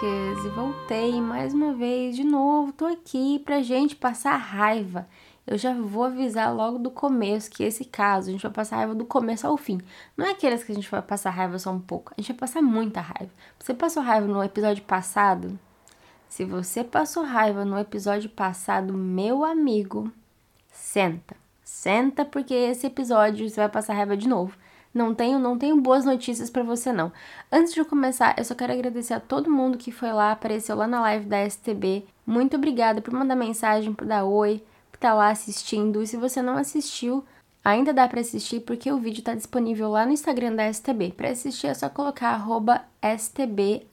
E voltei mais uma vez, de novo, tô aqui pra gente passar raiva. Eu já vou avisar logo do começo que esse caso a gente vai passar raiva do começo ao fim. Não é aqueles que a gente vai passar raiva só um pouco, a gente vai passar muita raiva. Você passou raiva no episódio passado? Se você passou raiva no episódio passado, meu amigo, senta. Senta porque esse episódio você vai passar raiva de novo. Não tenho, não tenho boas notícias para você não. Antes de começar, eu só quero agradecer a todo mundo que foi lá, apareceu lá na live da STB. Muito obrigada por mandar mensagem, por dar oi, por estar tá lá assistindo. E se você não assistiu, ainda dá para assistir porque o vídeo está disponível lá no Instagram da STB. Para assistir é só colocar arroba STB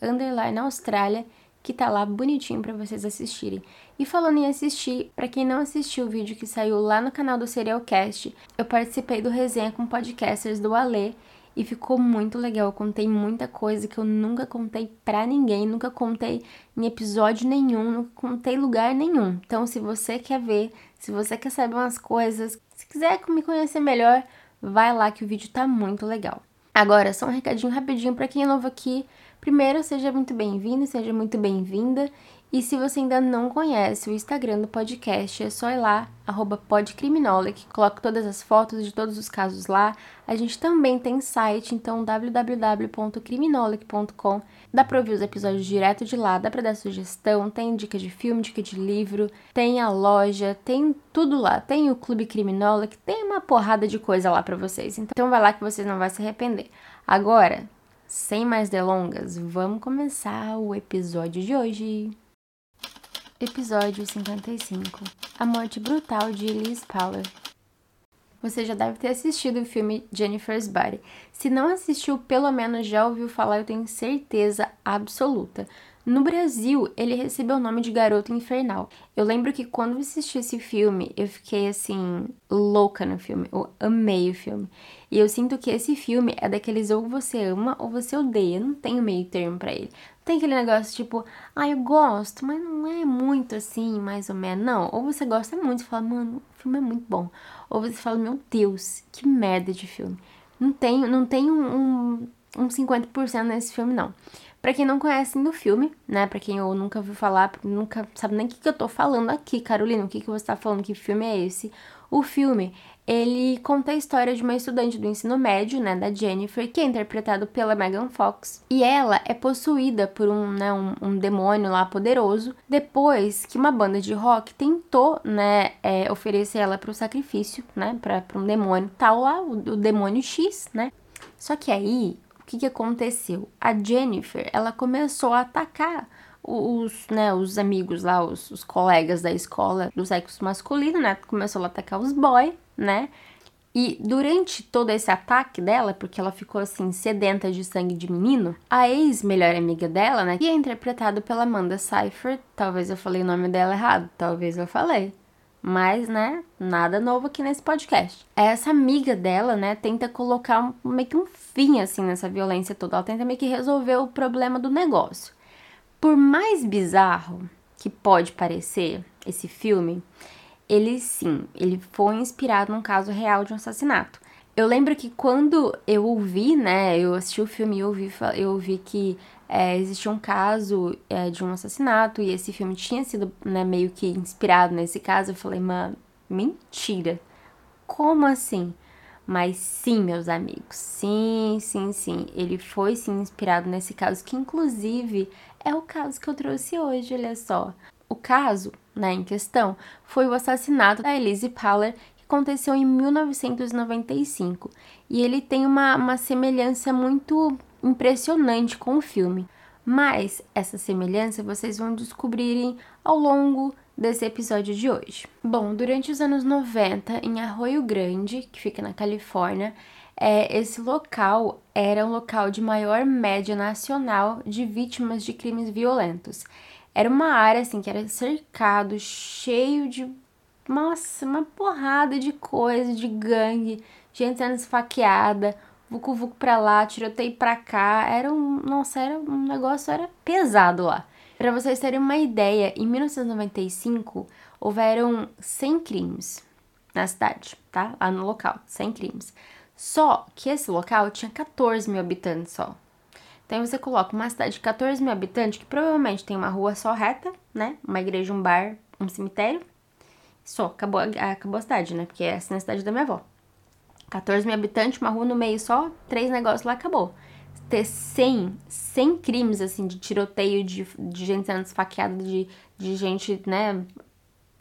Austrália que tá lá bonitinho para vocês assistirem. E falando em assistir, para quem não assistiu o vídeo que saiu lá no canal do Serialcast, eu participei do resenha com podcasters do Alê e ficou muito legal. Eu contei muita coisa que eu nunca contei pra ninguém, nunca contei em episódio nenhum, nunca contei lugar nenhum. Então, se você quer ver, se você quer saber umas coisas, se quiser me conhecer melhor, vai lá que o vídeo tá muito legal. Agora, só um recadinho rapidinho para quem é novo aqui. Primeiro, seja muito bem-vindo, seja muito bem-vinda. E se você ainda não conhece o Instagram do podcast, é só ir lá, arroba podcriminolic, coloco todas as fotos de todos os casos lá. A gente também tem site, então www.criminolic.com. Dá pra ouvir os episódios direto de lá, dá pra dar sugestão, tem dica de filme, dica de livro, tem a loja, tem tudo lá. Tem o Clube Criminolic, tem uma porrada de coisa lá pra vocês. Então vai lá que vocês não vão se arrepender. Agora, sem mais delongas, vamos começar o episódio de hoje. Episódio 55 A morte brutal de Elise Powler. Você já deve ter assistido o filme Jennifer's Body. Se não assistiu, pelo menos já ouviu falar, eu tenho certeza absoluta. No Brasil, ele recebeu o nome de Garoto Infernal. Eu lembro que quando assisti esse filme, eu fiquei assim, louca no filme. Eu amei o filme. E eu sinto que esse filme é daqueles ou você ama ou você odeia. Não tem meio termo para ele. Tem aquele negócio tipo, ah, eu gosto, mas não é muito assim, mais ou menos. Não. Ou você gosta muito e fala, mano, o filme é muito bom. Ou você fala, meu Deus, que merda de filme. Não tem, não tem um, um, um 50% nesse filme, não. Para quem não conhece no filme, né? Para quem eu nunca ouviu falar, nunca sabe nem o que, que eu tô falando aqui, Carolina, o que, que você tá falando, que filme é esse? O filme, ele conta a história de uma estudante do ensino médio, né, da Jennifer, que é interpretado pela Megan Fox. E ela é possuída por um, né, um, um demônio lá poderoso, depois que uma banda de rock tentou, né, é, oferecer ela para o sacrifício, né, para um demônio tal lá, o, o demônio X, né. Só que aí o que, que aconteceu? A Jennifer, ela começou a atacar os, né, os amigos lá, os, os colegas da escola do sexo masculino, né? Começou a atacar os boys, né? E durante todo esse ataque dela, porque ela ficou assim sedenta de sangue de menino, a ex-melhor amiga dela, né, que é interpretado pela Amanda Seyfried, talvez eu falei o nome dela errado, talvez eu falei. Mas, né, nada novo aqui nesse podcast. Essa amiga dela, né, tenta colocar um, meio que um fim, assim, nessa violência toda. Ela tenta meio que resolver o problema do negócio. Por mais bizarro que pode parecer esse filme, ele sim, ele foi inspirado num caso real de um assassinato. Eu lembro que quando eu ouvi, né, eu assisti o filme e eu ouvi, eu ouvi que é, existia um caso é, de um assassinato e esse filme tinha sido né, meio que inspirado nesse caso. Eu falei, mano, mentira. Como assim? Mas sim, meus amigos, sim, sim, sim. Ele foi sim inspirado nesse caso, que inclusive é o caso que eu trouxe hoje, olha só. O caso, né, em questão, foi o assassinato da Elise Paller, que aconteceu em 1995. E ele tem uma, uma semelhança muito impressionante com o filme. Mas essa semelhança vocês vão descobrirem ao longo desse episódio de hoje. Bom, durante os anos 90, em Arroio Grande, que fica na Califórnia, é, esse local era um local de maior média nacional de vítimas de crimes violentos. Era uma área assim que era cercado, cheio de nossa, uma porrada de coisa, de gangue, gente sendo esfaqueada, vucu vucu pra lá, tiroteio pra cá. Era um, nossa, era um negócio era pesado lá. Para vocês terem uma ideia, em 1995 houveram 100 crimes na cidade, tá? Lá no local, 100 crimes. Só que esse local tinha 14 mil habitantes só. Então você coloca uma cidade de 14 mil habitantes que provavelmente tem uma rua só reta, né? Uma igreja, um bar, um cemitério. Só, acabou, acabou a cidade, né? Porque essa é a cidade da minha avó. 14 mil habitantes, uma rua no meio só, três negócios lá, acabou ter 100, 100 crimes, assim, de tiroteio, de, de gente sendo esfaqueada, de, de gente, né,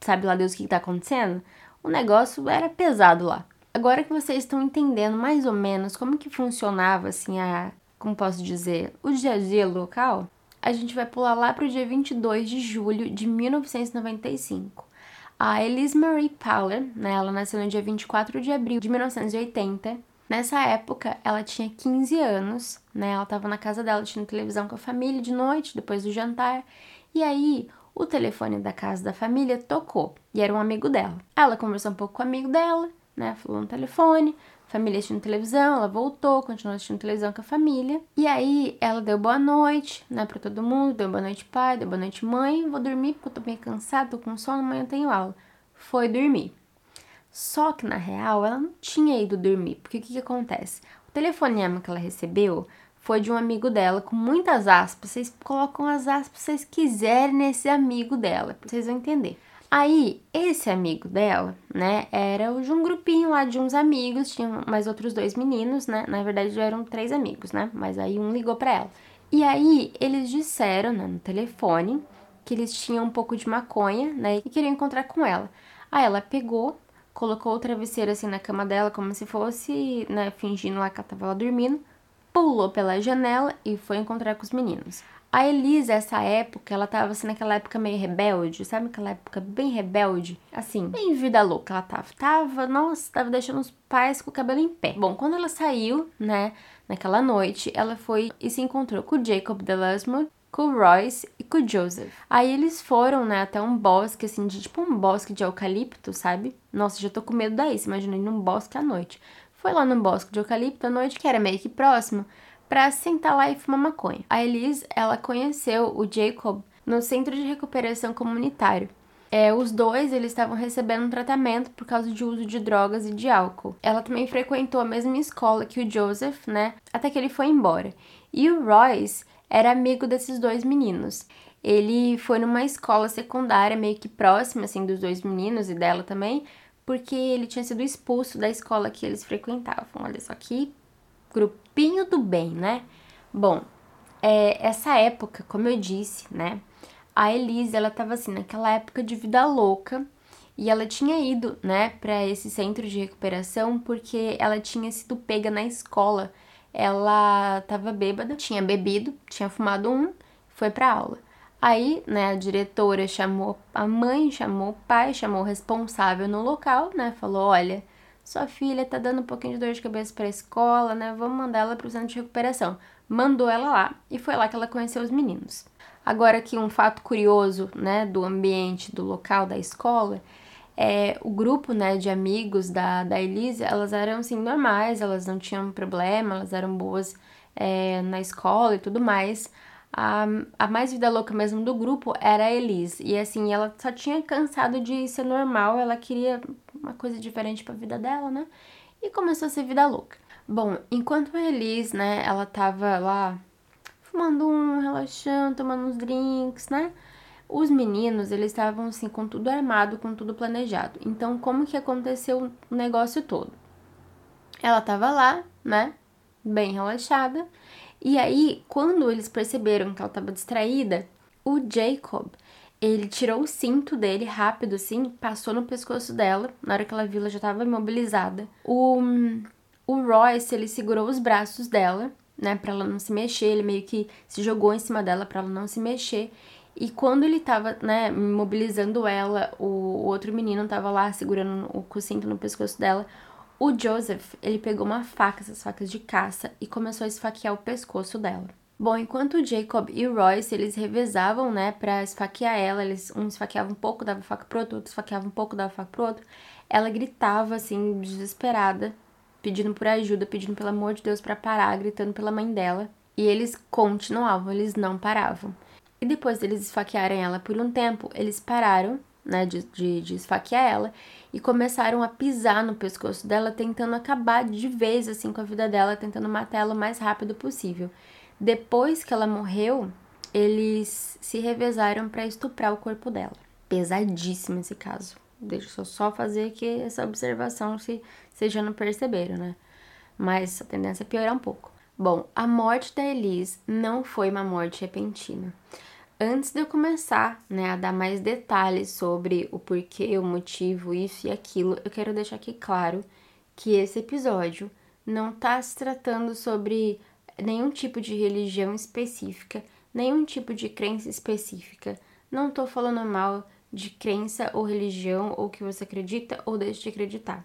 sabe lá Deus o que, que tá acontecendo, o negócio era pesado lá. Agora que vocês estão entendendo mais ou menos como que funcionava, assim, a, como posso dizer, o dia a dia local, a gente vai pular lá para o dia 22 de julho de 1995. A Elise Marie Powler, né, ela nasceu no dia 24 de abril de 1980, Nessa época, ela tinha 15 anos, né? Ela estava na casa dela, tinha televisão com a família de noite, depois do jantar. E aí, o telefone da casa da família tocou e era um amigo dela. Ela conversou um pouco com o amigo dela, né? Falou no telefone, família assistindo televisão, ela voltou, continuou assistindo televisão com a família. E aí ela deu boa noite, né, pra todo mundo, deu boa noite pai, deu boa noite mãe, vou dormir porque eu tô bem cansada, tô com sono, amanhã eu tenho aula. Foi dormir. Só que na real ela não tinha ido dormir, porque o que, que acontece? O telefonema que ela recebeu foi de um amigo dela com muitas aspas. Vocês colocam as aspas que vocês quiserem nesse amigo dela, vocês vão entender. Aí, esse amigo dela, né, era de um grupinho lá de uns amigos, tinha mais outros dois meninos, né? Na verdade, já eram três amigos, né? Mas aí um ligou para ela. E aí, eles disseram, né, no telefone, que eles tinham um pouco de maconha, né, e queriam encontrar com ela. Aí ela pegou, colocou o travesseiro assim na cama dela, como se fosse, né, fingindo lá que ela tava lá dormindo, pulou pela janela e foi encontrar com os meninos. A Elisa, essa época, ela tava assim naquela época meio rebelde, sabe aquela época bem rebelde? Assim, bem vida louca ela tava. Tava, nossa, tava deixando os pais com o cabelo em pé. Bom, quando ela saiu, né, naquela noite, ela foi e se encontrou com o Jacob Delasmo, com o Royce e com o Joseph. Aí eles foram, né, até um bosque, assim, de tipo um bosque de eucalipto, sabe? Nossa, já tô com medo daí, se imagina ir num bosque à noite. Foi lá no bosque de eucalipto à noite, que era meio que próximo, pra sentar lá e fumar maconha. A Elise, ela conheceu o Jacob no centro de recuperação comunitário. É, os dois eles estavam recebendo um tratamento por causa de uso de drogas e de álcool. Ela também frequentou a mesma escola que o Joseph, né? Até que ele foi embora. E o Royce, era amigo desses dois meninos. Ele foi numa escola secundária meio que próxima, assim, dos dois meninos e dela também, porque ele tinha sido expulso da escola que eles frequentavam. Olha só que grupinho do bem, né? Bom, é, essa época, como eu disse, né? A Elise, ela tava assim, naquela época de vida louca, e ela tinha ido, né, para esse centro de recuperação porque ela tinha sido pega na escola ela tava bêbada, tinha bebido, tinha fumado um, foi pra aula. Aí, né, a diretora chamou a mãe, chamou o pai, chamou o responsável no local, né, falou: olha, sua filha tá dando um pouquinho de dor de cabeça pra escola, né, vamos mandar ela pro centro de recuperação. Mandou ela lá e foi lá que ela conheceu os meninos. Agora aqui um fato curioso, né, do ambiente, do local da escola, é, o grupo, né, de amigos da, da Elise, elas eram, assim, normais, elas não tinham problema, elas eram boas é, na escola e tudo mais. A, a mais vida louca mesmo do grupo era a Elise. E, assim, ela só tinha cansado de ser normal, ela queria uma coisa diferente pra vida dela, né? E começou a ser vida louca. Bom, enquanto a Elise, né, ela tava lá fumando um, relaxando, tomando uns drinks, né? Os meninos, eles estavam assim com tudo armado, com tudo planejado. Então, como que aconteceu o negócio todo? Ela tava lá, né? Bem relaxada. E aí, quando eles perceberam que ela estava distraída, o Jacob, ele tirou o cinto dele rápido assim, passou no pescoço dela, na hora que ela viu, ela já estava imobilizada. O o Royce, ele segurou os braços dela, né, para ela não se mexer, ele meio que se jogou em cima dela para ela não se mexer. E quando ele tava, né, mobilizando ela, o, outro menino tava lá segurando o cinto no pescoço dela. O Joseph, ele pegou uma faca, essas facas de caça, e começou a esfaquear o pescoço dela. Bom, enquanto o Jacob e o Royce, eles revezavam, né, pra esfaquear ela, eles, um esfaqueava um pouco, dava faca pro outro, outro esfaqueava um pouco, dava faca pro outro, ela gritava, assim, desesperada, pedindo por ajuda, pedindo pelo amor de Deus para parar, gritando pela mãe dela. E eles continuavam, eles não paravam. E depois deles esfaquearem ela por um tempo, eles pararam, né, de, de, de esfaquear ela e começaram a pisar no pescoço dela, tentando acabar de vez, assim, com a vida dela, tentando matar ela o mais rápido possível. Depois que ela morreu, eles se revezaram para estuprar o corpo dela. Pesadíssimo esse caso. Deixa eu só fazer aqui essa observação se vocês já não perceberam, né? Mas a tendência é piorar um pouco. Bom, a morte da Elise não foi uma morte repentina. Antes de eu começar né, a dar mais detalhes sobre o porquê, o motivo, isso e aquilo, eu quero deixar aqui claro que esse episódio não está se tratando sobre nenhum tipo de religião específica, nenhum tipo de crença específica. Não estou falando mal de crença ou religião ou que você acredita ou deixa de acreditar,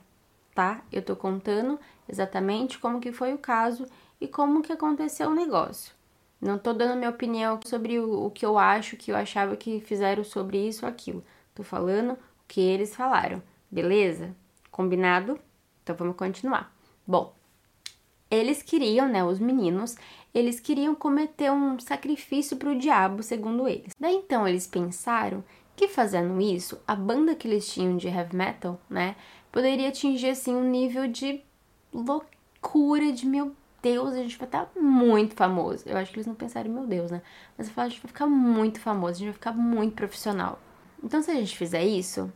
tá? Eu tô contando exatamente como que foi o caso e como que aconteceu o negócio. Não tô dando minha opinião sobre o, o que eu acho, que eu achava que fizeram sobre isso ou aquilo. Tô falando o que eles falaram, beleza? Combinado? Então vamos continuar. Bom, eles queriam, né, os meninos, eles queriam cometer um sacrifício para o diabo, segundo eles. Daí então eles pensaram que fazendo isso, a banda que eles tinham de heavy metal, né, poderia atingir assim um nível de loucura, de meu Deus, a gente vai estar muito famoso. Eu acho que eles não pensaram, meu Deus, né? Mas eu falo, a gente vai ficar muito famoso, a gente vai ficar muito profissional. Então, se a gente fizer isso,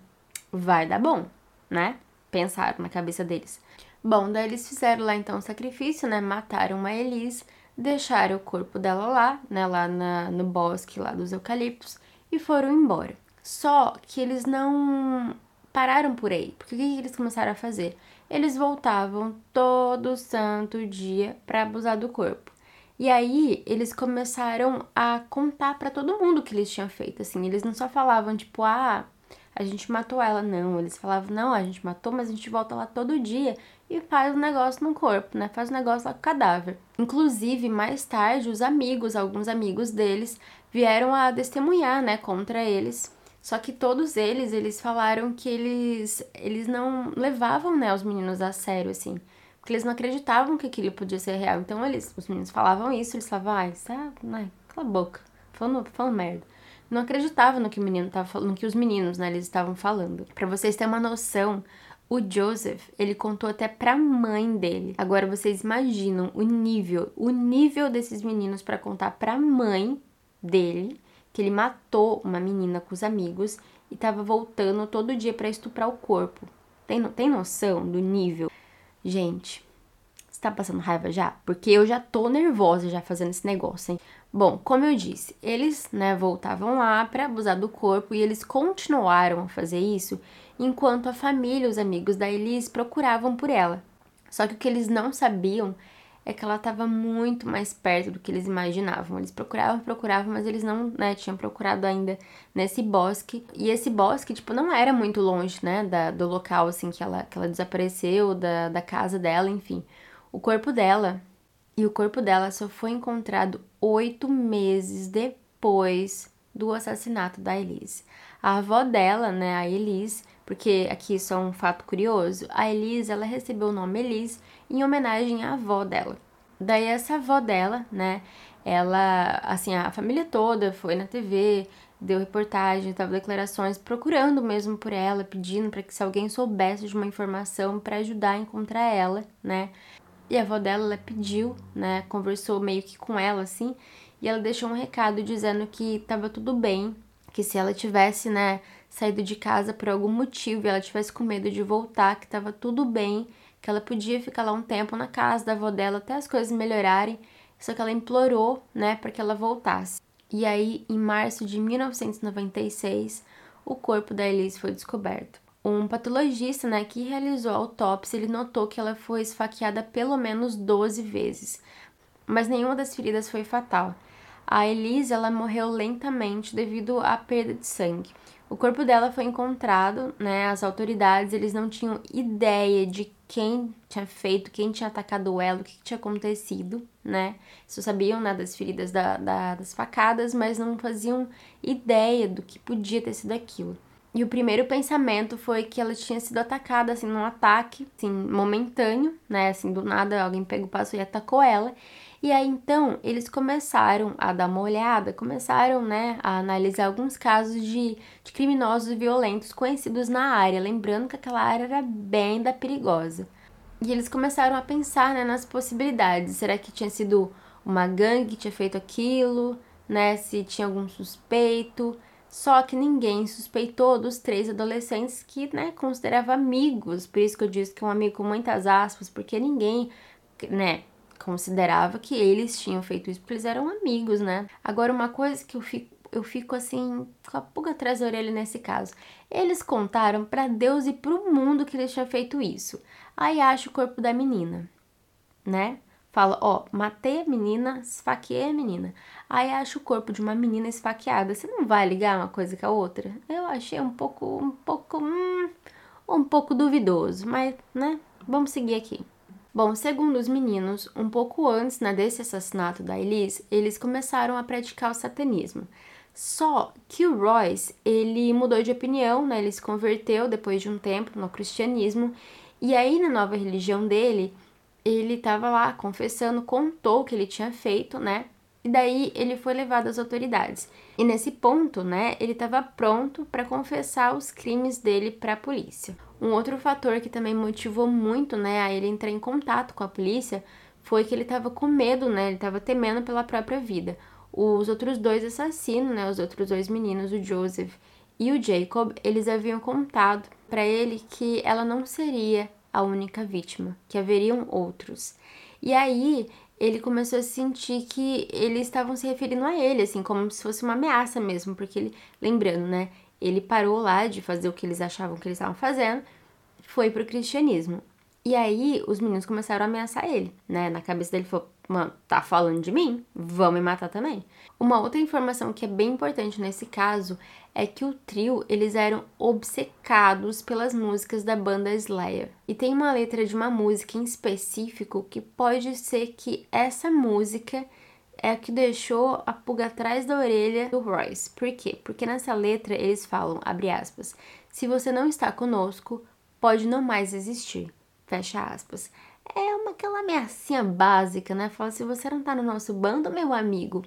vai dar bom, né? Pensaram na cabeça deles. Bom, daí eles fizeram lá então o sacrifício, né? Mataram a Elise, deixaram o corpo dela lá, né? Lá na, no bosque lá dos eucaliptos e foram embora. Só que eles não pararam por aí. Porque o que eles começaram a fazer? Eles voltavam todo santo dia para abusar do corpo. E aí eles começaram a contar para todo mundo o que eles tinham feito, assim. Eles não só falavam tipo, ah, a gente matou ela, não. Eles falavam, não, a gente matou, mas a gente volta lá todo dia e faz um negócio no corpo, né? Faz um negócio lá com o cadáver. Inclusive, mais tarde, os amigos, alguns amigos deles, vieram a testemunhar, né, contra eles só que todos eles, eles falaram que eles, eles não levavam, né, os meninos a sério, assim. Porque eles não acreditavam que aquilo podia ser real. Então, eles, os meninos falavam isso, eles falavam, ah, isso é, né, cala a boca, falando, falando merda. Não acreditavam no que o menino tava falando, no que os meninos, né, eles estavam falando. Para vocês terem uma noção, o Joseph, ele contou até pra mãe dele. Agora vocês imaginam o nível, o nível desses meninos para contar pra mãe dele que ele matou uma menina com os amigos e estava voltando todo dia para estuprar o corpo. Tem, tem noção do nível? Gente, você tá passando raiva já? Porque eu já tô nervosa já fazendo esse negócio, hein? Bom, como eu disse, eles, né, voltavam lá para abusar do corpo e eles continuaram a fazer isso enquanto a família, os amigos da Elise procuravam por ela. Só que o que eles não sabiam é que ela estava muito mais perto do que eles imaginavam. Eles procuravam, procuravam, mas eles não, né, tinham procurado ainda nesse bosque. E esse bosque, tipo, não era muito longe, né, da, do local, assim, que ela, que ela desapareceu, da, da casa dela, enfim. O corpo dela, e o corpo dela só foi encontrado oito meses depois do assassinato da Elise. A avó dela, né, a Elise, porque aqui só um fato curioso, a Elise, ela recebeu o nome Elise em homenagem à avó dela. Daí essa avó dela, né, ela, assim, a família toda foi na TV, deu reportagem, dava declarações procurando mesmo por ela, pedindo para que se alguém soubesse de uma informação para ajudar a encontrar ela, né? E a avó dela ela pediu, né, conversou meio que com ela assim, e ela deixou um recado dizendo que estava tudo bem, que se ela tivesse, né, saído de casa por algum motivo e ela tivesse com medo de voltar, que estava tudo bem que ela podia ficar lá um tempo na casa da avó dela até as coisas melhorarem, só que ela implorou, né, para que ela voltasse. E aí, em março de 1996, o corpo da Elise foi descoberto. Um patologista, né, que realizou a autópsia, ele notou que ela foi esfaqueada pelo menos 12 vezes. mas nenhuma das feridas foi fatal. A Elise ela morreu lentamente devido à perda de sangue. O corpo dela foi encontrado, né? As autoridades eles não tinham ideia de quem tinha feito, quem tinha atacado ela, o que tinha acontecido, né? Só sabiam né, das feridas da, da, das facadas, mas não faziam ideia do que podia ter sido aquilo. E o primeiro pensamento foi que ela tinha sido atacada, assim, num ataque, assim, momentâneo, né? Assim, do nada alguém pegou o passo e atacou ela. E aí então eles começaram a dar uma olhada, começaram né, a analisar alguns casos de, de criminosos violentos conhecidos na área, lembrando que aquela área era bem da perigosa. E eles começaram a pensar né, nas possibilidades. Será que tinha sido uma gangue que tinha feito aquilo? Né, se tinha algum suspeito? Só que ninguém suspeitou dos três adolescentes que né, considerava amigos. Por isso que eu disse que é um amigo com muitas aspas, porque ninguém, né, considerava que eles tinham feito isso porque eles eram amigos, né? Agora, uma coisa que eu fico, eu fico assim, com a pulga atrás da orelha nesse caso. Eles contaram para Deus e pro mundo que eles tinham feito isso. Aí acha o corpo da menina, né? Fala, ó, matei a menina, esfaqueei a menina. Aí acha o corpo de uma menina esfaqueada. Você não vai ligar uma coisa com a outra? Eu achei um pouco, um pouco, hum, um pouco duvidoso, mas, né? Vamos seguir aqui. Bom, segundo os meninos, um pouco antes né, desse assassinato da Elise, eles começaram a praticar o satanismo. Só que o Royce, ele mudou de opinião, né? Ele se converteu depois de um tempo no cristianismo. E aí, na nova religião dele, ele estava lá confessando, contou o que ele tinha feito, né? E daí ele foi levado às autoridades. E nesse ponto, né, ele estava pronto para confessar os crimes dele para a polícia. Um outro fator que também motivou muito, né, a ele entrar em contato com a polícia foi que ele estava com medo, né, ele estava temendo pela própria vida. Os outros dois assassinos, né, os outros dois meninos, o Joseph e o Jacob, eles haviam contado para ele que ela não seria a única vítima, que haveriam outros. E aí ele começou a sentir que eles estavam se referindo a ele, assim, como se fosse uma ameaça mesmo, porque ele, lembrando, né, ele parou lá de fazer o que eles achavam que eles estavam fazendo, foi pro cristianismo. E aí os meninos começaram a ameaçar ele, né? Na cabeça dele falou: "Mano, tá falando de mim? Vão me matar também". Uma outra informação que é bem importante nesse caso é que o trio, eles eram obcecados pelas músicas da banda Slayer. E tem uma letra de uma música em específico que pode ser que essa música é a que deixou a pulga atrás da orelha do Royce. Por quê? Porque nessa letra eles falam, abre aspas, se você não está conosco, pode não mais existir. Fecha aspas. É uma aquela ameaçinha básica, né? Fala, se você não tá no nosso bando, meu amigo,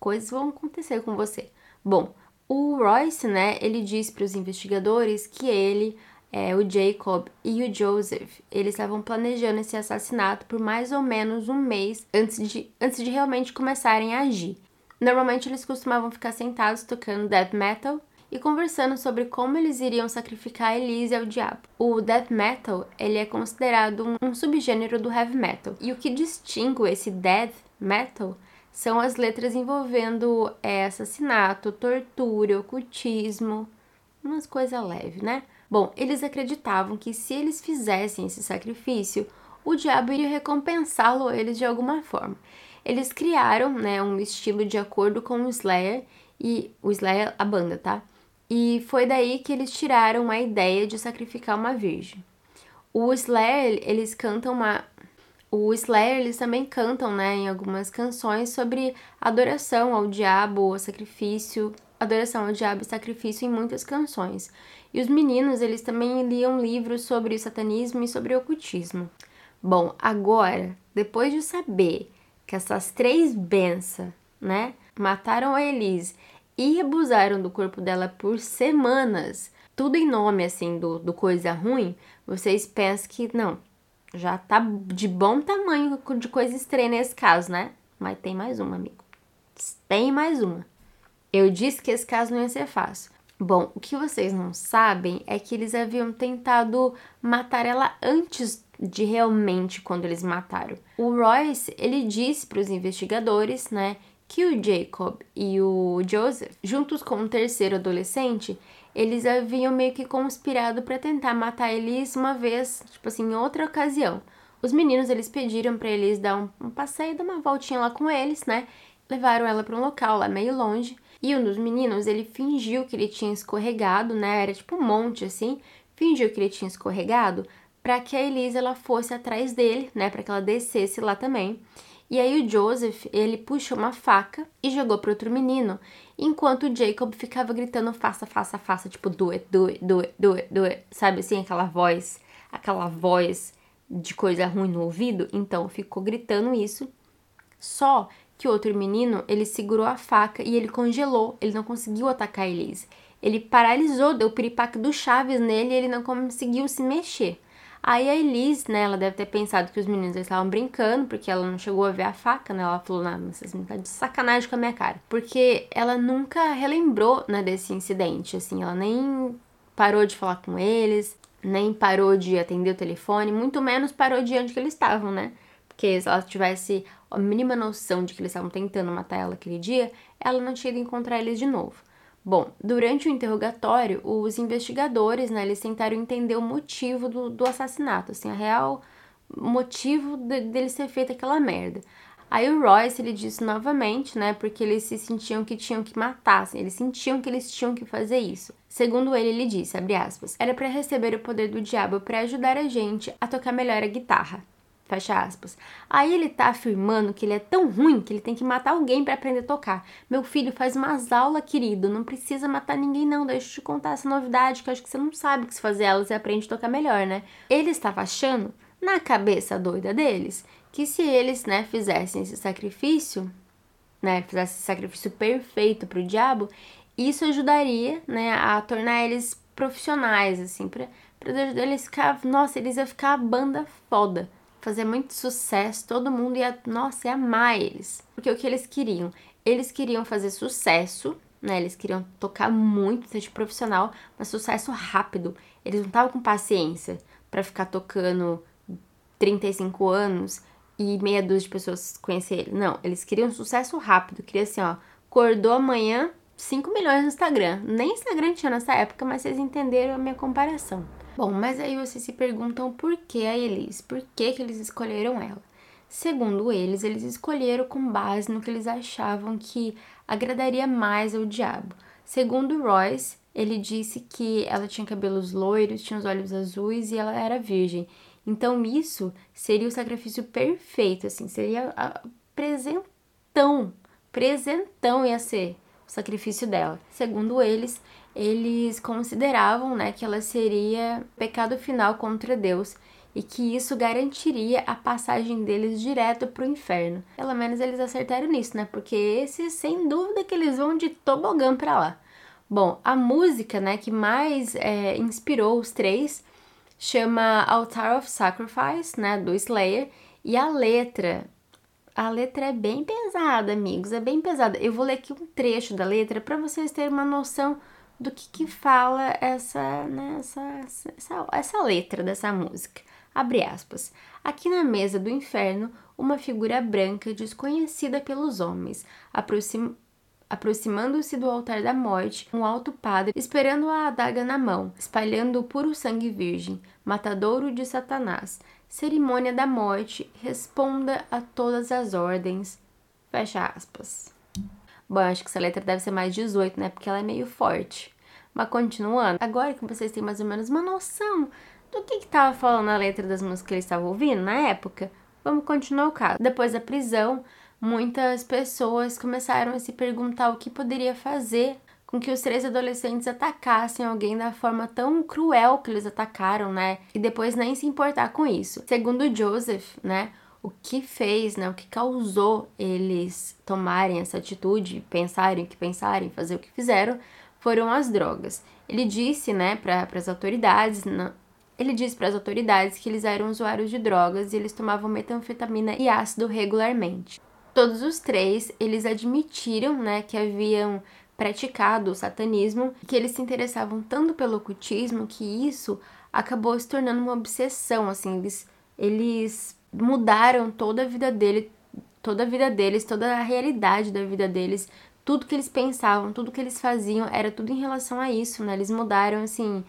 coisas vão acontecer com você. Bom, o Royce, né, ele disse para os investigadores que ele, é, o Jacob e o Joseph, eles estavam planejando esse assassinato por mais ou menos um mês antes de, antes de realmente começarem a agir. Normalmente eles costumavam ficar sentados tocando death metal e conversando sobre como eles iriam sacrificar Elise ao diabo. O death metal, ele é considerado um, um subgênero do heavy metal. E o que distingue esse death metal são as letras envolvendo é, assassinato, tortura, ocultismo, umas coisas leves, né? Bom, eles acreditavam que se eles fizessem esse sacrifício, o diabo iria recompensá-lo eles de alguma forma. Eles criaram, né, um estilo de acordo com o Slayer e o Slayer a banda, tá? E foi daí que eles tiraram a ideia de sacrificar uma virgem. O Slayer, eles cantam uma o Slayer, eles também cantam, né, em algumas canções sobre adoração ao diabo, sacrifício, adoração ao diabo e sacrifício em muitas canções. E os meninos, eles também liam livros sobre satanismo e sobre ocultismo. Bom, agora, depois de saber que essas três benças, né, mataram a Elise e abusaram do corpo dela por semanas, tudo em nome, assim, do, do coisa ruim, vocês pensam que, não, já tá de bom tamanho de coisa estranha nesse caso, né? Mas tem mais uma, amigo. Tem mais uma. Eu disse que esse caso não ia ser fácil. Bom, o que vocês não sabem é que eles haviam tentado matar ela antes de realmente quando eles mataram. O Royce, ele disse para os investigadores, né, que o Jacob e o Joseph, juntos com um terceiro adolescente, eles haviam meio que conspirado para tentar matar eles uma vez, tipo assim, em outra ocasião. Os meninos eles pediram para eles dar um, um passeio, dar uma voltinha lá com eles, né? Levaram ela para um local lá meio longe. E um dos meninos, ele fingiu que ele tinha escorregado, né? Era tipo um monte assim. Fingiu que ele tinha escorregado para que a Elisa ela fosse atrás dele, né? Para que ela descesse lá também. E aí o Joseph, ele puxou uma faca e jogou para outro menino, enquanto o Jacob ficava gritando faça, faça, faça, tipo do it, do it, do it, do it, do it, sabe assim, aquela voz, aquela voz de coisa ruim no ouvido, então ficou gritando isso. Só que o outro menino, ele segurou a faca e ele congelou, ele não conseguiu atacar a Elise. Ele paralisou, deu piripaque do Chaves nele e ele não conseguiu se mexer. Aí a Elise, né, ela deve ter pensado que os meninos estavam brincando, porque ela não chegou a ver a faca, né? Ela falou, não, vocês estão de sacanagem com a minha cara. Porque ela nunca relembrou, né, desse incidente, assim, ela nem parou de falar com eles, nem parou de atender o telefone, muito menos parou de onde que eles estavam, né? Porque se ela tivesse a mínima noção de que eles estavam tentando matar ela aquele dia, ela não tinha ido encontrar eles de novo. Bom, durante o interrogatório, os investigadores, né, eles tentaram entender o motivo do, do assassinato, assim, a real motivo de, dele ser feito aquela merda. Aí o Royce, ele disse novamente, né, porque eles se sentiam que tinham que matar, assim, eles sentiam que eles tinham que fazer isso. Segundo ele, ele disse, abre aspas, era para receber o poder do diabo para ajudar a gente a tocar melhor a guitarra. Fecha aspas. Aí ele tá afirmando que ele é tão ruim que ele tem que matar alguém para aprender a tocar. Meu filho faz umas aulas, querido. Não precisa matar ninguém, não. Deixa eu te contar essa novidade que eu acho que você não sabe que se fazer elas você aprende a tocar melhor, né? Ele estava achando, na cabeça doida deles, que se eles, né, fizessem esse sacrifício, né, fizessem esse sacrifício perfeito pro diabo, isso ajudaria, né, a tornar eles profissionais, assim, pra, pra eles ficar, nossa, eles iam ficar a banda foda fazer muito sucesso, todo mundo ia, nossa, ia amar eles. Porque o que eles queriam? Eles queriam fazer sucesso, né? Eles queriam tocar muito, ser profissional, mas sucesso rápido. Eles não estavam com paciência para ficar tocando 35 anos e meia dúzia de pessoas conhecer ele. Não, eles queriam sucesso rápido. Queria assim, ó, acordou amanhã, 5 milhões no Instagram. Nem Instagram tinha nessa época, mas vocês entenderam a minha comparação. Bom, mas aí vocês se perguntam por que a Elise, por que, que eles escolheram ela. Segundo eles, eles escolheram com base no que eles achavam que agradaria mais ao diabo. Segundo Royce, ele disse que ela tinha cabelos loiros, tinha os olhos azuis e ela era virgem. Então isso seria o sacrifício perfeito, assim, seria a presentão, presentão ia ser o sacrifício dela. Segundo eles, eles consideravam né, que ela seria pecado final contra Deus e que isso garantiria a passagem deles direto para o inferno. Pelo menos eles acertaram nisso, né? Porque esses, sem dúvida, que eles vão de tobogã para lá. Bom, a música, né, que mais é, inspirou os três chama Altar of Sacrifice, né, do Slayer, e a letra, a letra é bem pesada, amigos, é bem pesada. Eu vou ler aqui um trecho da letra para vocês terem uma noção do que, que fala essa, né, essa, essa, essa letra dessa música. Abre aspas. Aqui na mesa do inferno, uma figura branca desconhecida pelos homens, aproxim, aproximando-se do altar da morte, um alto padre esperando a adaga na mão, espalhando o puro sangue virgem, matadouro de Satanás. Cerimônia da morte, responda a todas as ordens. Fecha aspas. Bom, acho que essa letra deve ser mais 18, né? Porque ela é meio forte. Mas continuando, agora que vocês têm mais ou menos uma noção do que estava falando a letra das músicas que eles estavam ouvindo na época, vamos continuar o caso. Depois da prisão, muitas pessoas começaram a se perguntar o que poderia fazer com que os três adolescentes atacassem alguém da forma tão cruel que eles atacaram, né? E depois nem se importar com isso. Segundo Joseph, né? O que fez, né, o que causou eles tomarem essa atitude, pensarem o que pensarem, fazer o que fizeram, foram as drogas. Ele disse, né, para as autoridades, ele disse para as autoridades que eles eram usuários de drogas e eles tomavam metanfetamina e ácido regularmente. Todos os três, eles admitiram, né, que haviam praticado o satanismo, que eles se interessavam tanto pelo ocultismo que isso acabou se tornando uma obsessão, assim, eles, eles mudaram toda a vida dele, toda a vida deles, toda a realidade da vida deles, tudo que eles pensavam, tudo que eles faziam, era tudo em relação a isso, né? Eles mudaram assim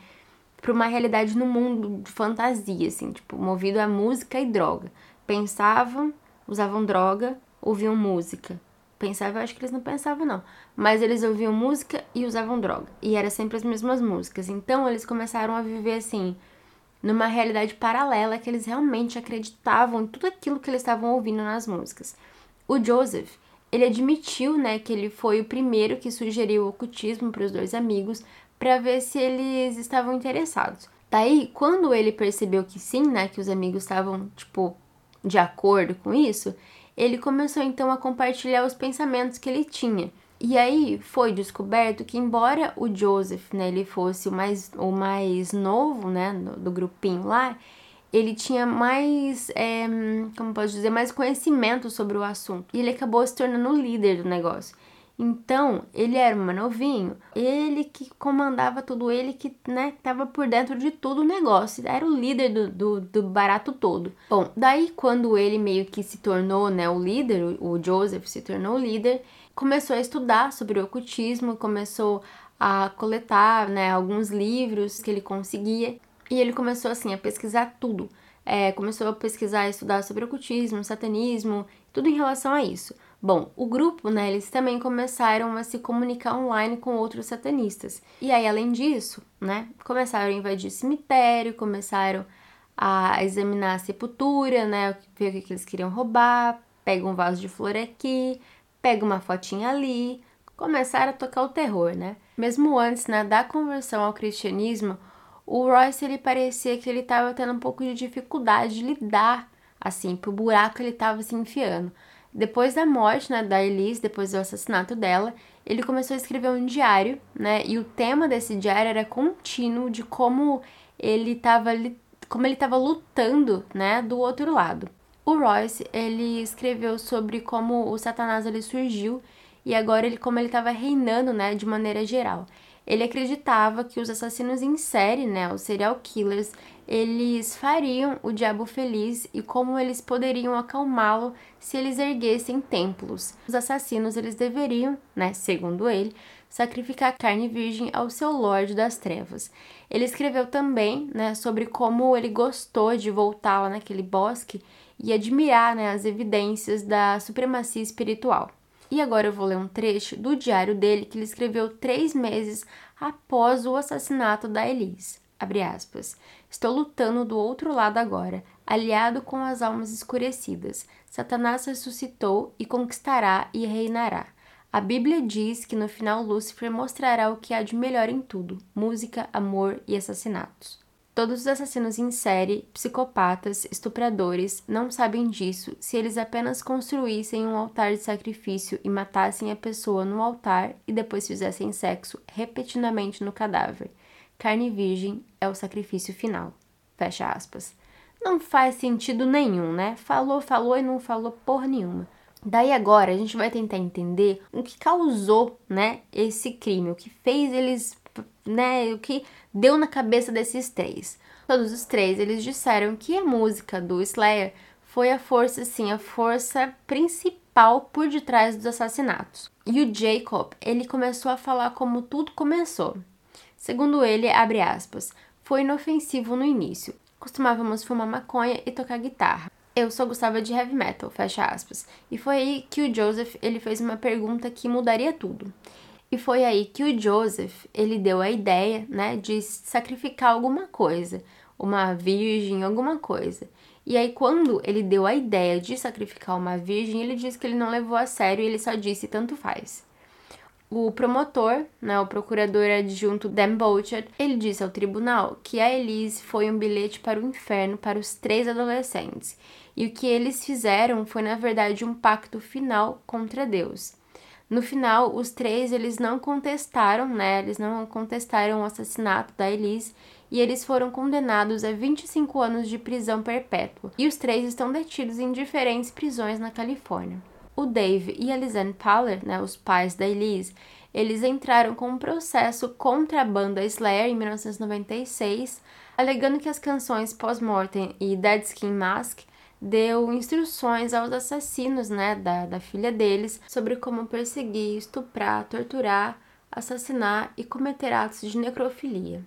para uma realidade no mundo de fantasia, assim, tipo, movido a música e droga. Pensavam, usavam droga, ouviam música. Pensavam, acho que eles não pensavam não, mas eles ouviam música e usavam droga. E era sempre as mesmas músicas. Então eles começaram a viver assim, numa realidade paralela que eles realmente acreditavam em tudo aquilo que eles estavam ouvindo nas músicas. O Joseph, ele admitiu, né, que ele foi o primeiro que sugeriu o ocultismo para os dois amigos para ver se eles estavam interessados. Daí, quando ele percebeu que sim, né, que os amigos estavam, tipo, de acordo com isso, ele começou então a compartilhar os pensamentos que ele tinha. E aí foi descoberto que embora o Joseph, né, ele fosse o mais, o mais novo, né, do grupinho lá, ele tinha mais, é, como posso dizer, mais conhecimento sobre o assunto. E ele acabou se tornando o líder do negócio. Então, ele era um novinho, ele que comandava tudo, ele que, né, tava por dentro de todo o negócio, era o líder do, do, do, barato todo. Bom, daí quando ele meio que se tornou, né, o líder, o Joseph se tornou o líder, começou a estudar sobre o ocultismo, começou a coletar, né, alguns livros que ele conseguia, e ele começou, assim, a pesquisar tudo. É, começou a pesquisar, estudar sobre ocultismo, satanismo, tudo em relação a isso. Bom, o grupo, né, eles também começaram a se comunicar online com outros satanistas. E aí, além disso, né, começaram a invadir cemitério, começaram a examinar a sepultura, né, ver o que eles queriam roubar, pega um vaso de flor aqui, pega uma fotinha ali, começaram a tocar o terror, né? Mesmo antes, né, da conversão ao cristianismo, o Royce ele parecia que ele estava tendo um pouco de dificuldade de lidar assim pro buraco que ele estava se enfiando. Depois da morte né, da Elise, depois do assassinato dela, ele começou a escrever um diário, né? E o tema desse diário era contínuo de como ele estava como ele estava lutando, né, do outro lado. O Royce, ele escreveu sobre como o Satanás ele surgiu e agora ele como ele estava reinando, né, de maneira geral. Ele acreditava que os assassinos em série, né, os serial killers, eles fariam o diabo feliz e como eles poderiam acalmá-lo se eles erguessem templos. Os assassinos eles deveriam, né, segundo ele, sacrificar carne virgem ao seu Lorde das Trevas. Ele escreveu também, né, sobre como ele gostou de voltar lá naquele bosque e admirar, né, as evidências da supremacia espiritual. E agora eu vou ler um trecho do diário dele que ele escreveu três meses após o assassinato da Elise. Estou lutando do outro lado agora, aliado com as almas escurecidas. Satanás ressuscitou e conquistará e reinará. A Bíblia diz que no final Lúcifer mostrará o que há de melhor em tudo: música, amor e assassinatos. Todos os assassinos em série, psicopatas, estupradores, não sabem disso se eles apenas construíssem um altar de sacrifício e matassem a pessoa no altar e depois fizessem sexo repetidamente no cadáver. Carne virgem é o sacrifício final. Fecha aspas. Não faz sentido nenhum, né? Falou, falou e não falou porra nenhuma. Daí agora a gente vai tentar entender o que causou, né, esse crime, o que fez eles né, o que deu na cabeça desses três. Todos os três, eles disseram que a música do Slayer foi a força, sim, a força principal por detrás dos assassinatos. E o Jacob, ele começou a falar como tudo começou. Segundo ele, abre aspas, foi inofensivo no início. Costumávamos fumar maconha e tocar guitarra. Eu só gostava de heavy metal, fecha aspas. E foi aí que o Joseph ele fez uma pergunta que mudaria tudo. E foi aí que o Joseph, ele deu a ideia, né, de sacrificar alguma coisa, uma virgem, alguma coisa. E aí quando ele deu a ideia de sacrificar uma virgem, ele disse que ele não levou a sério e ele só disse tanto faz. O promotor, né, o procurador adjunto Dan Bouchard, ele disse ao tribunal que a Elise foi um bilhete para o inferno para os três adolescentes, e o que eles fizeram foi na verdade um pacto final contra Deus. No final, os três eles não contestaram, né? Eles não contestaram o assassinato da Elise e eles foram condenados a 25 anos de prisão perpétua. E os três estão detidos em diferentes prisões na Califórnia. O Dave e a Lisanne Paller, né, os pais da Elise, eles entraram com um processo contra a banda Slayer em 1996, alegando que as canções Post-Mortem e Dead Skin Mask deu instruções aos assassinos né, da, da filha deles sobre como perseguir, estuprar, torturar, assassinar e cometer atos de necrofilia.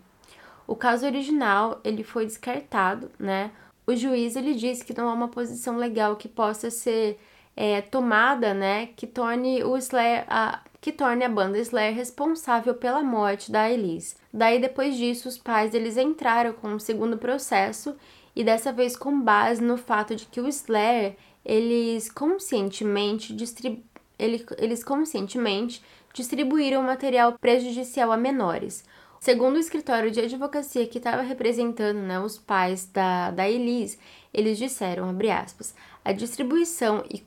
O caso original, ele foi descartado, né? O juiz, ele disse que não há uma posição legal que possa ser é, tomada, né, que torne o Slayer, a, que torne a banda Slayer responsável pela morte da Elise. Daí, depois disso, os pais eles entraram com um segundo processo e dessa vez com base no fato de que o Slayer eles conscientemente distribu ele, eles conscientemente distribuíram material prejudicial a menores. Segundo o escritório de advocacia que estava representando né, os pais da, da Elise, eles disseram, abre aspas, a distribuição e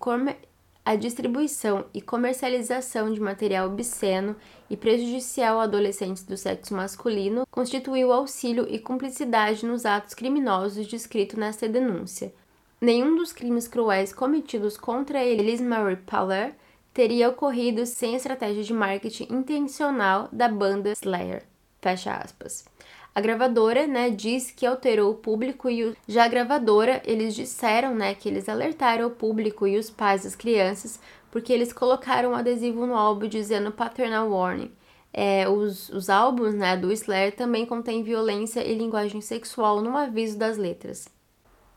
a distribuição e comercialização de material obsceno e prejudicial a adolescentes do sexo masculino constituiu auxílio e cumplicidade nos atos criminosos descritos nesta denúncia. Nenhum dos crimes cruéis cometidos contra Elise Marie Paller teria ocorrido sem a estratégia de marketing intencional da banda Slayer. Fecha aspas. A gravadora, né, diz que alterou o público e o... já a gravadora, eles disseram, né, que eles alertaram o público e os pais das crianças porque eles colocaram um adesivo no álbum dizendo paternal warning. É, os, os álbuns, né, do Slayer também contêm violência e linguagem sexual no aviso das letras.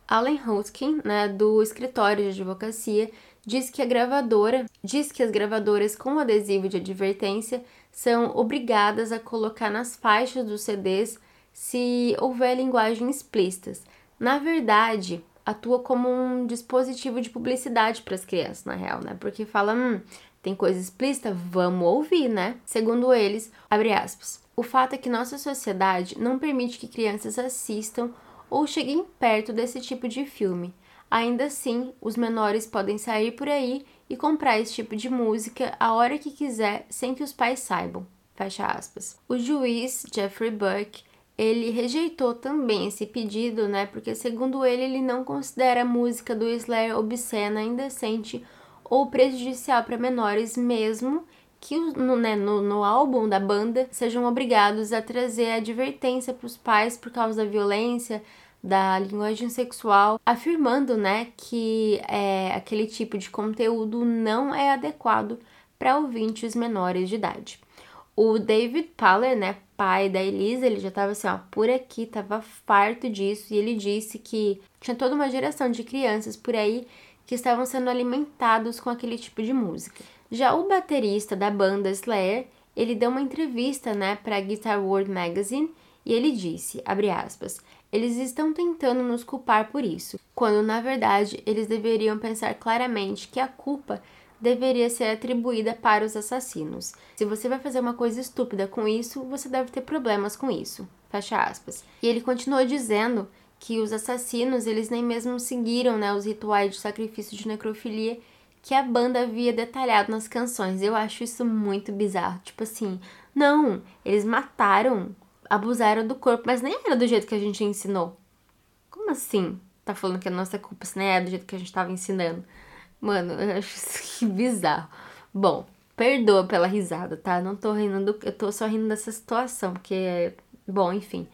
Alan Hutkin, né, do escritório de advocacia, diz que a gravadora diz que as gravadoras com adesivo de advertência são obrigadas a colocar nas faixas dos CDs se houver linguagem explícitas. Na verdade, atua como um dispositivo de publicidade para as crianças, na real, né? Porque fala, hum, tem coisa explícita, vamos ouvir, né? Segundo eles, abre aspas. O fato é que nossa sociedade não permite que crianças assistam ou cheguem perto desse tipo de filme. Ainda assim, os menores podem sair por aí e comprar esse tipo de música a hora que quiser sem que os pais saibam. Fecha aspas. O juiz Jeffrey Burke ele rejeitou também esse pedido, né? Porque segundo ele, ele não considera a música do Slayer obscena, indecente ou prejudicial para menores, mesmo que no, né, no, no, álbum da banda sejam obrigados a trazer advertência para os pais por causa da violência, da linguagem sexual, afirmando, né, que é, aquele tipo de conteúdo não é adequado para ouvintes menores de idade. O David Paller, né, pai da Elisa, ele já estava assim, ó, por aqui, tava farto disso, e ele disse que tinha toda uma geração de crianças por aí que estavam sendo alimentados com aquele tipo de música. Já o baterista da banda Slayer, ele deu uma entrevista, né, para Guitar World Magazine, e ele disse, abre aspas, eles estão tentando nos culpar por isso, quando na verdade eles deveriam pensar claramente que a culpa deveria ser atribuída para os assassinos. Se você vai fazer uma coisa estúpida com isso, você deve ter problemas com isso. Fecha aspas. E ele continuou dizendo que os assassinos, eles nem mesmo seguiram né, os rituais de sacrifício de necrofilia que a banda havia detalhado nas canções. Eu acho isso muito bizarro. Tipo assim, não, eles mataram abusaram do corpo, mas nem era do jeito que a gente ensinou. Como assim? Tá falando que a nossa culpa se nem é do jeito que a gente tava ensinando. Mano, eu acho isso bizarro. Bom, perdoa pela risada, tá? Não tô rindo, do, eu tô só rindo dessa situação, porque, bom, enfim.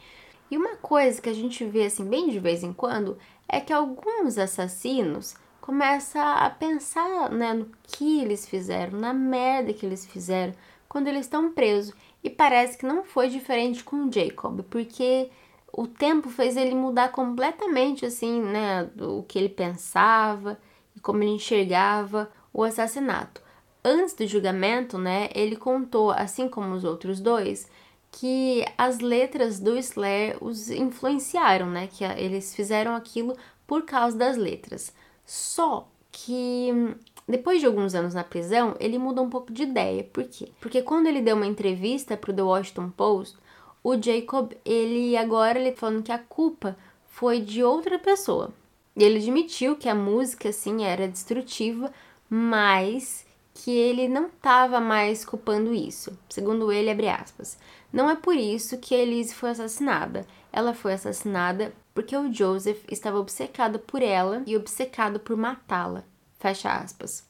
E uma coisa que a gente vê assim bem de vez em quando é que alguns assassinos começam a pensar né, no que eles fizeram, na merda que eles fizeram quando eles estão presos. E parece que não foi diferente com Jacob, porque o tempo fez ele mudar completamente assim, né, o que ele pensava e como ele enxergava o assassinato. Antes do julgamento, né, ele contou, assim como os outros dois, que as letras do Slayer os influenciaram, né, que eles fizeram aquilo por causa das letras. Só que depois de alguns anos na prisão, ele muda um pouco de ideia. Por quê? Porque quando ele deu uma entrevista para o The Washington Post, o Jacob, ele agora ele tá falando que a culpa foi de outra pessoa. E ele admitiu que a música assim era destrutiva, mas que ele não estava mais culpando isso. Segundo ele, abre aspas. Não é por isso que a Elise foi assassinada. Ela foi assassinada porque o Joseph estava obcecado por ela e obcecado por matá-la. Fecha aspas.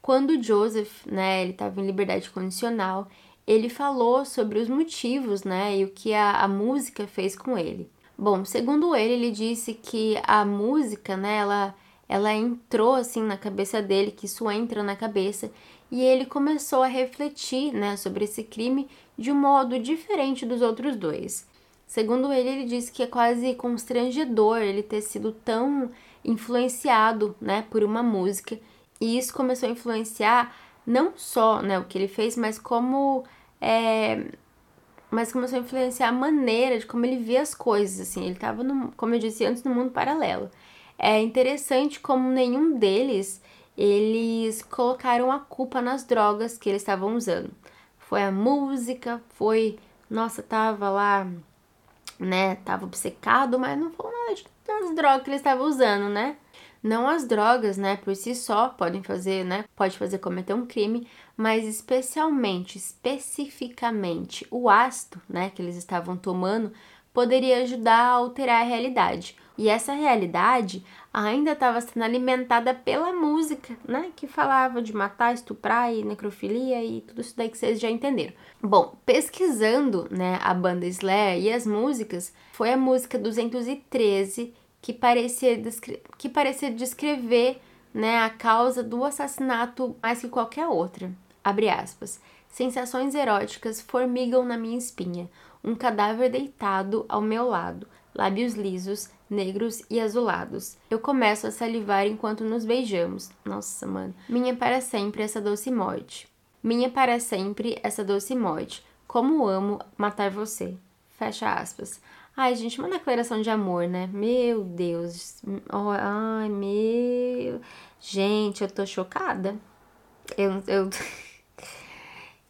Quando Joseph, né, ele estava em liberdade condicional, ele falou sobre os motivos, né, e o que a, a música fez com ele. Bom, segundo ele, ele disse que a música, né, ela, ela entrou assim na cabeça dele, que isso entra na cabeça, e ele começou a refletir, né, sobre esse crime de um modo diferente dos outros dois. Segundo ele, ele disse que é quase constrangedor ele ter sido tão influenciado, né, por uma música. E isso começou a influenciar não só, né, o que ele fez, mas como é, mas começou a influenciar a maneira de como ele via as coisas, assim. Ele estava, como eu disse antes, no mundo paralelo. É interessante como nenhum deles eles colocaram a culpa nas drogas que eles estavam usando. Foi a música, foi, nossa, tava lá, né, tava obcecado, mas não falou nada das drogas que eles estavam usando, né? Não as drogas, né, por si só podem fazer, né, pode fazer cometer um crime, mas especialmente, especificamente o ácido, né, que eles estavam tomando, poderia ajudar a alterar a realidade. E essa realidade ainda estava sendo alimentada pela música, né? Que falava de matar, estuprar e necrofilia e tudo isso daí que vocês já entenderam. Bom, pesquisando, né, a banda Slayer e as músicas, foi a música 213 que parecia, que parecia descrever, né, a causa do assassinato mais que qualquer outra. Abre aspas. Sensações eróticas formigam na minha espinha. Um cadáver deitado ao meu lado, lábios lisos, negros e azulados. Eu começo a salivar enquanto nos beijamos. Nossa, mano. Minha para sempre essa doce morte. Minha para sempre essa doce morte. Como amo matar você. Fecha aspas. Ai, gente, uma declaração de amor, né? Meu Deus. Oh, ai, meu. Gente, eu tô chocada. Eu. eu...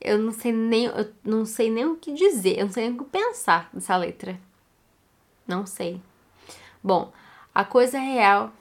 Eu não sei nem, eu não sei nem o que dizer, eu não sei nem o que pensar dessa letra. Não sei. Bom, a coisa real.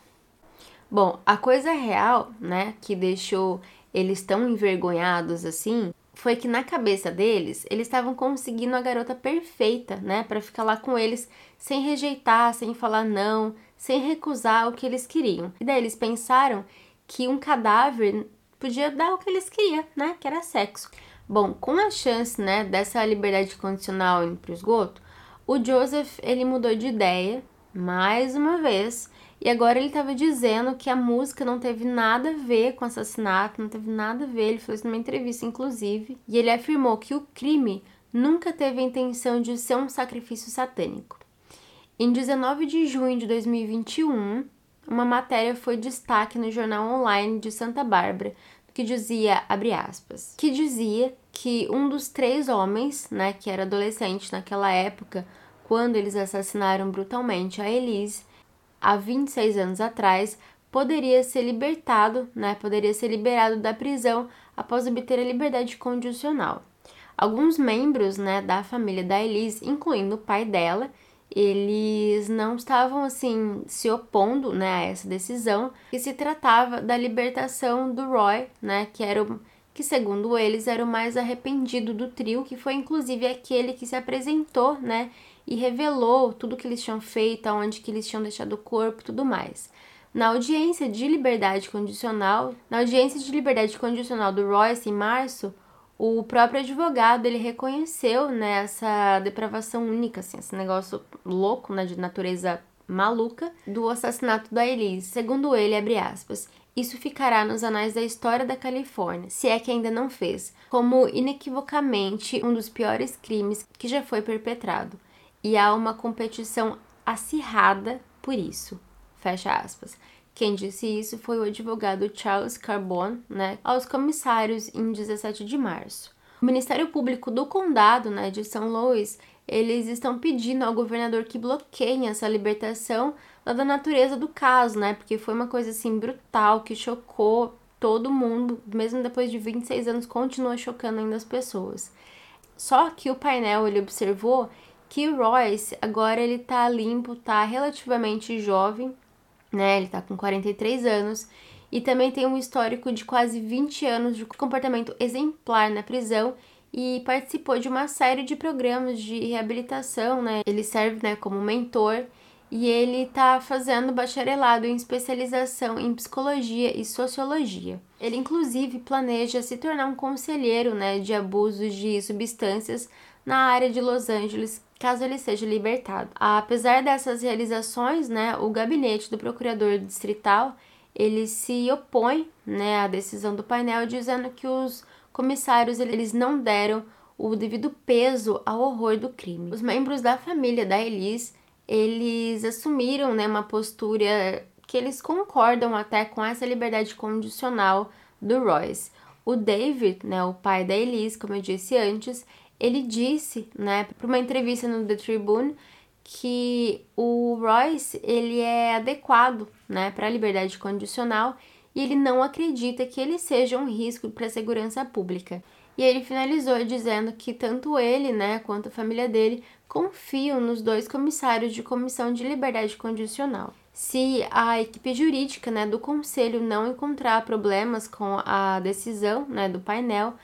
Bom, a coisa real, né, que deixou eles tão envergonhados assim, foi que na cabeça deles, eles estavam conseguindo a garota perfeita, né, para ficar lá com eles sem rejeitar, sem falar não, sem recusar o que eles queriam. E daí eles pensaram que um cadáver podia dar o que eles queriam, né, que era sexo. Bom, com a chance, né, dessa liberdade condicional indo pro esgoto, o Joseph, ele mudou de ideia mais uma vez. E agora ele estava dizendo que a música não teve nada a ver com o assassinato, não teve nada a ver. Ele isso numa entrevista, inclusive. E ele afirmou que o crime nunca teve a intenção de ser um sacrifício satânico. Em 19 de junho de 2021, uma matéria foi destaque no jornal online de Santa Bárbara, que dizia, abre aspas, que dizia que um dos três homens, né, que era adolescente naquela época, quando eles assassinaram brutalmente a Elise há 26 anos atrás, poderia ser libertado, né, poderia ser liberado da prisão após obter a liberdade condicional. Alguns membros, né, da família da Elise, incluindo o pai dela, eles não estavam assim se opondo, né, a essa decisão, que se tratava da libertação do Roy, né, que era o que segundo eles era o mais arrependido do trio, que foi inclusive aquele que se apresentou, né, e revelou tudo que eles tinham feito, aonde que eles tinham deixado o corpo, tudo mais. Na audiência de liberdade condicional, na audiência de liberdade condicional do Royce em março, o próprio advogado ele reconheceu né, essa depravação única, assim, esse negócio louco, né, de natureza maluca, do assassinato da Elise. Segundo ele, abre aspas, isso ficará nos anais da história da Califórnia, se é que ainda não fez, como inequivocamente um dos piores crimes que já foi perpetrado e há uma competição acirrada por isso. Fecha aspas. Quem disse isso foi o advogado Charles Carbone, né, aos comissários em 17 de março. O Ministério Público do Condado, né, de São Louis, eles estão pedindo ao governador que bloqueiem essa libertação da natureza do caso, né, porque foi uma coisa assim brutal que chocou todo mundo, mesmo depois de 26 anos continua chocando ainda as pessoas. Só que o painel ele observou que Royce agora ele tá limpo, tá relativamente jovem, né? Ele tá com 43 anos e também tem um histórico de quase 20 anos de comportamento exemplar na prisão e participou de uma série de programas de reabilitação, né? Ele serve, né, como mentor e ele está fazendo bacharelado em especialização em psicologia e sociologia. Ele inclusive planeja se tornar um conselheiro, né, de abusos de substâncias na área de Los Angeles, caso ele seja libertado. Apesar dessas realizações, né, o gabinete do procurador distrital ele se opõe né, à decisão do painel, dizendo que os comissários eles não deram o devido peso ao horror do crime. Os membros da família da Elise, eles assumiram né, uma postura que eles concordam até com essa liberdade condicional do Royce. O David, né, o pai da Elise, como eu disse antes, ele disse, né, para uma entrevista no The Tribune, que o Royce ele é adequado, né, para a liberdade condicional e ele não acredita que ele seja um risco para a segurança pública. E ele finalizou dizendo que tanto ele, né, quanto a família dele confiam nos dois comissários de comissão de liberdade condicional. Se a equipe jurídica, né, do conselho não encontrar problemas com a decisão, né, do painel,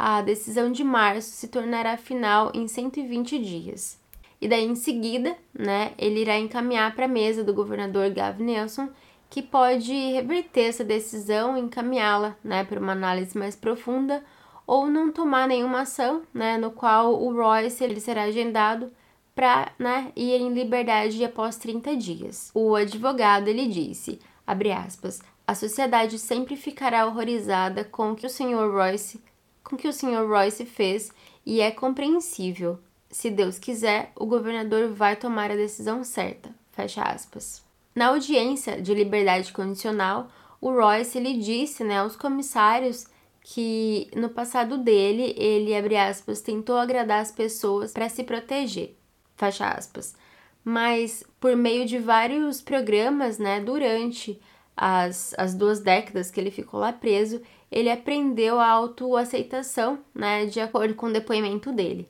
a decisão de março se tornará final em 120 dias. E daí em seguida, né, ele irá encaminhar para a mesa do governador Gavin Nelson que pode reverter essa decisão encaminhá-la né, para uma análise mais profunda ou não tomar nenhuma ação, né, no qual o Royce ele será agendado para né, ir em liberdade após 30 dias. O advogado ele disse, abre aspas, a sociedade sempre ficará horrorizada com o que o Sr. Royce, com que o Sr. Royce fez e é compreensível. Se Deus quiser, o governador vai tomar a decisão certa. Fecha aspas. Na audiência de liberdade condicional, o Royce ele disse né, aos comissários que no passado dele ele abre aspas tentou agradar as pessoas para se proteger fecha aspas mas por meio de vários programas né durante as, as duas décadas que ele ficou lá preso ele aprendeu a autoaceitação né de acordo com o depoimento dele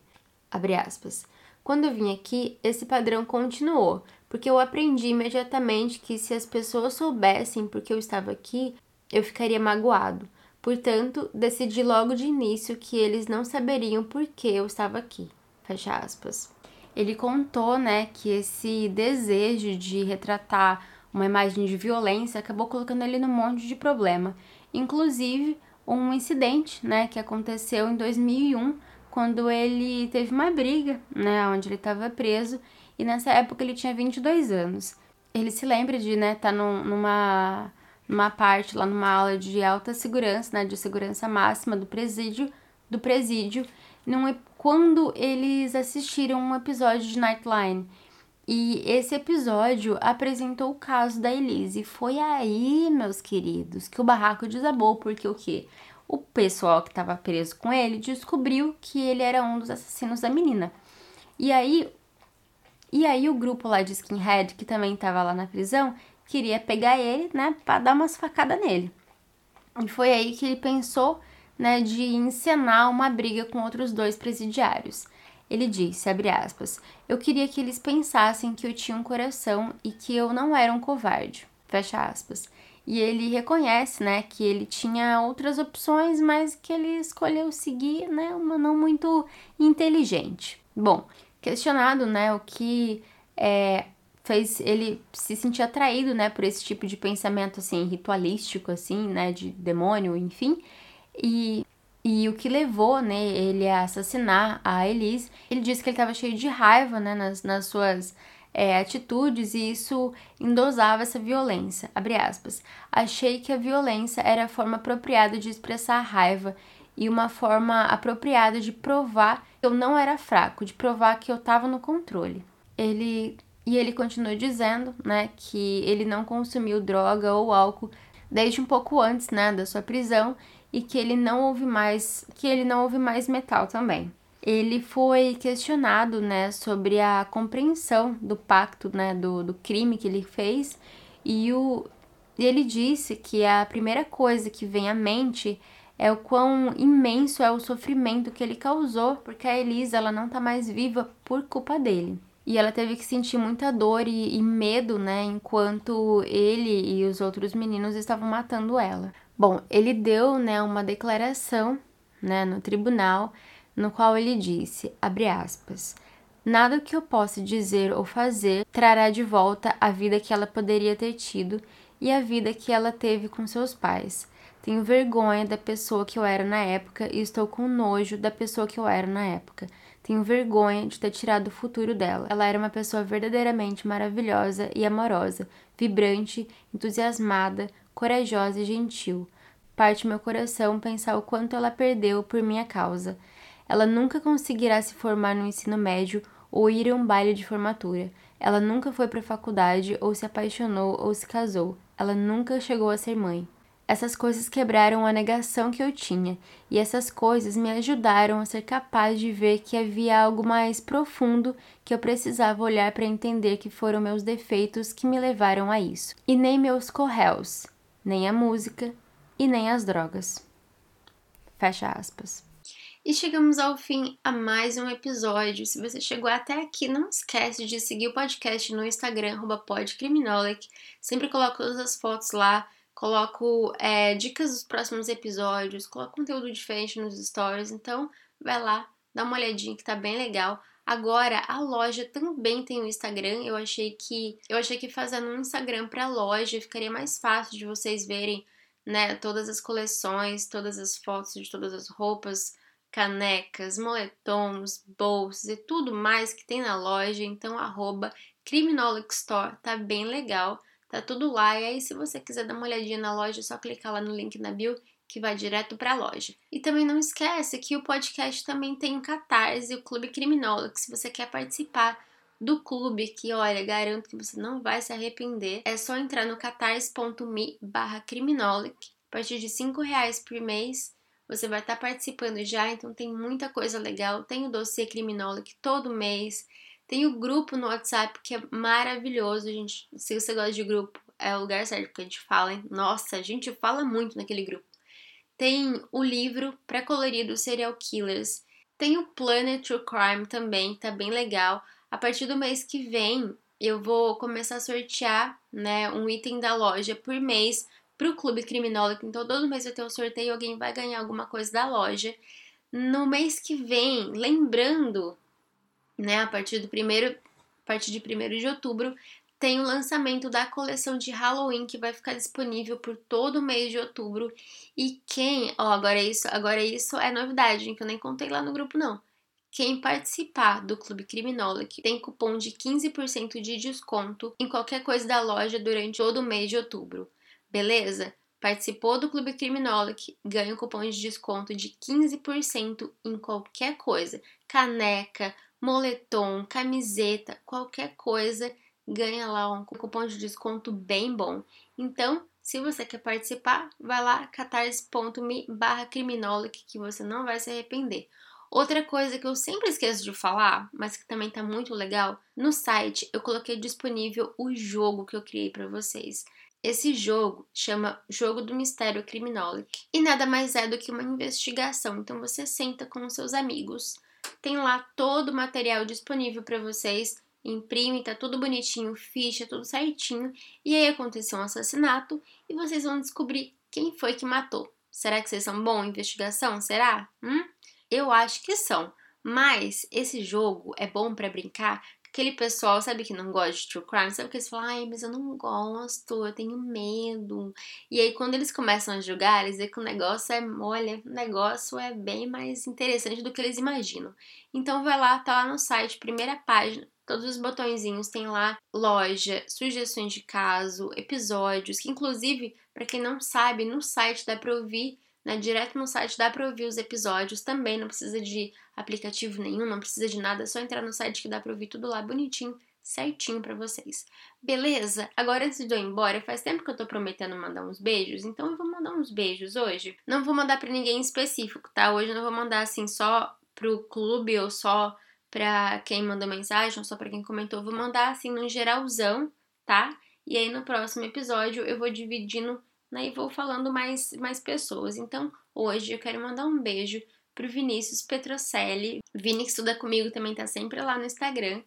abre aspas quando eu vim aqui esse padrão continuou porque eu aprendi imediatamente que se as pessoas soubessem porque eu estava aqui, eu ficaria magoado. Portanto, decidi logo de início que eles não saberiam por que eu estava aqui. Fecha aspas. Ele contou, né, que esse desejo de retratar uma imagem de violência acabou colocando ele num monte de problema, inclusive um incidente, né, que aconteceu em 2001, quando ele teve uma briga, né, onde ele estava preso e nessa época ele tinha 22 anos. Ele se lembra de, né, estar tá num, numa, numa parte lá numa aula de alta segurança, né, de segurança máxima do presídio, do presídio, num, quando eles assistiram um episódio de Nightline. E esse episódio apresentou o caso da Elise. Foi aí, meus queridos, que o barraco desabou, porque o quê? O pessoal que estava preso com ele descobriu que ele era um dos assassinos da menina. E aí e aí o grupo lá de skinhead, que também tava lá na prisão, queria pegar ele, né, para dar umas facadas nele. E foi aí que ele pensou, né, de encenar uma briga com outros dois presidiários. Ele disse, aspas, eu queria que eles pensassem que eu tinha um coração e que eu não era um covarde, fecha aspas. E ele reconhece, né, que ele tinha outras opções, mas que ele escolheu seguir, né, uma não muito inteligente. Bom, questionado, né, o que é, fez ele se sentir atraído, né, por esse tipo de pensamento, assim, ritualístico, assim, né, de demônio, enfim, e, e o que levou, né, ele a assassinar a Elise. Ele disse que ele estava cheio de raiva, né, nas, nas suas é, atitudes e isso endosava essa violência. Abre aspas. Achei que a violência era a forma apropriada de expressar raiva e uma forma apropriada de provar que eu não era fraco, de provar que eu estava no controle. Ele e ele continua dizendo, né, que ele não consumiu droga ou álcool desde um pouco antes, né, da sua prisão e que ele não ouve mais, que ele não ouve mais metal também. Ele foi questionado, né, sobre a compreensão do pacto, né, do, do crime que ele fez e o e ele disse que a primeira coisa que vem à mente é o quão imenso é o sofrimento que ele causou, porque a Elisa ela não tá mais viva por culpa dele. E ela teve que sentir muita dor e, e medo, né, enquanto ele e os outros meninos estavam matando ela. Bom, ele deu, né, uma declaração, né, no tribunal, no qual ele disse, abre aspas, Nada que eu possa dizer ou fazer trará de volta a vida que ela poderia ter tido e a vida que ela teve com seus pais. Tenho vergonha da pessoa que eu era na época e estou com nojo da pessoa que eu era na época. Tenho vergonha de ter tirado o futuro dela. Ela era uma pessoa verdadeiramente maravilhosa e amorosa, vibrante, entusiasmada, corajosa e gentil. Parte meu coração pensar o quanto ela perdeu por minha causa. Ela nunca conseguirá se formar no ensino médio ou ir a um baile de formatura. Ela nunca foi para a faculdade ou se apaixonou ou se casou. Ela nunca chegou a ser mãe. Essas coisas quebraram a negação que eu tinha, e essas coisas me ajudaram a ser capaz de ver que havia algo mais profundo que eu precisava olhar para entender que foram meus defeitos que me levaram a isso, e nem meus corréus, nem a música e nem as drogas. Fecha aspas. E chegamos ao fim a mais um episódio. Se você chegou até aqui, não esquece de seguir o podcast no Instagram, podcriminolic. Sempre coloco todas as fotos lá coloco é, dicas dos próximos episódios, coloco conteúdo diferente nos stories, então vai lá, dá uma olhadinha que tá bem legal. Agora a loja também tem o Instagram. Eu achei que eu achei que fazendo um Instagram para loja ficaria mais fácil de vocês verem, né, todas as coleções, todas as fotos de todas as roupas, canecas, moletons, bolsas e tudo mais que tem na loja. Então arroba Store tá bem legal. Tá tudo lá. E aí, se você quiser dar uma olhadinha na loja, é só clicar lá no link na bio que vai direto para a loja. E também não esquece que o podcast também tem o Catarse, o Clube Criminólogo. Se você quer participar do clube, que olha, garanto que você não vai se arrepender, é só entrar no catarse.me barra criminolic. A partir de 5 reais por mês, você vai estar tá participando já, então tem muita coisa legal. Tem o dossiê Criminolic todo mês. Tem o grupo no WhatsApp que é maravilhoso, gente. Se você gosta de grupo, é o lugar certo que a gente fala, hein? Nossa, a gente fala muito naquele grupo. Tem o livro pré-colorido Serial Killers. Tem o Planet True Crime também, tá bem legal. A partir do mês que vem, eu vou começar a sortear, né, um item da loja por mês pro Clube Criminólogo. Então, todo mês vai ter um sorteio, alguém vai ganhar alguma coisa da loja. No mês que vem, lembrando né, a partir do primeiro, a partir de 1 de outubro, tem o lançamento da coleção de Halloween que vai ficar disponível por todo o mês de outubro. E quem, ó, agora isso, agora isso é novidade, que eu nem contei lá no grupo não. Quem participar do Clube Criminolic tem cupom de 15% de desconto em qualquer coisa da loja durante todo o mês de outubro. Beleza? Participou do Clube Criminolic, ganha um cupom de desconto de 15% em qualquer coisa. Caneca, moletom, camiseta, qualquer coisa, ganha lá um cupom de desconto bem bom. Então, se você quer participar, vai lá catarse.me barra que você não vai se arrepender. Outra coisa que eu sempre esqueço de falar, mas que também tá muito legal, no site eu coloquei disponível o jogo que eu criei para vocês. Esse jogo chama Jogo do Mistério Criminolic e nada mais é do que uma investigação. Então você senta com os seus amigos, tem lá todo o material disponível para vocês. Imprime, tá tudo bonitinho, ficha, tudo certinho. E aí aconteceu um assassinato e vocês vão descobrir quem foi que matou. Será que vocês são bons em investigação? Será? Hum? Eu acho que são. Mas esse jogo é bom para brincar aquele pessoal, sabe, que não gosta de true crime, sabe que eles falam, ai, mas eu não gosto, eu tenho medo. E aí, quando eles começam a julgar, eles dizem que o negócio é, olha, o negócio é bem mais interessante do que eles imaginam. Então, vai lá, tá lá no site, primeira página, todos os botõezinhos, tem lá loja, sugestões de caso, episódios, que inclusive, para quem não sabe, no site dá pra ouvir né? Direto no site dá para ouvir os episódios também, não precisa de aplicativo nenhum, não precisa de nada, é só entrar no site que dá para ouvir tudo lá bonitinho, certinho para vocês. Beleza? Agora antes de eu ir embora, faz tempo que eu tô prometendo mandar uns beijos, então eu vou mandar uns beijos hoje. Não vou mandar para ninguém específico, tá? Hoje eu não vou mandar assim só pro clube ou só pra quem mandou mensagem ou só pra quem comentou, eu vou mandar assim no geralzão, tá? E aí no próximo episódio eu vou dividindo né, e vou falando mais, mais pessoas. Então, hoje eu quero mandar um beijo pro Vinícius Petrocelli. Vini que estuda comigo também tá sempre lá no Instagram.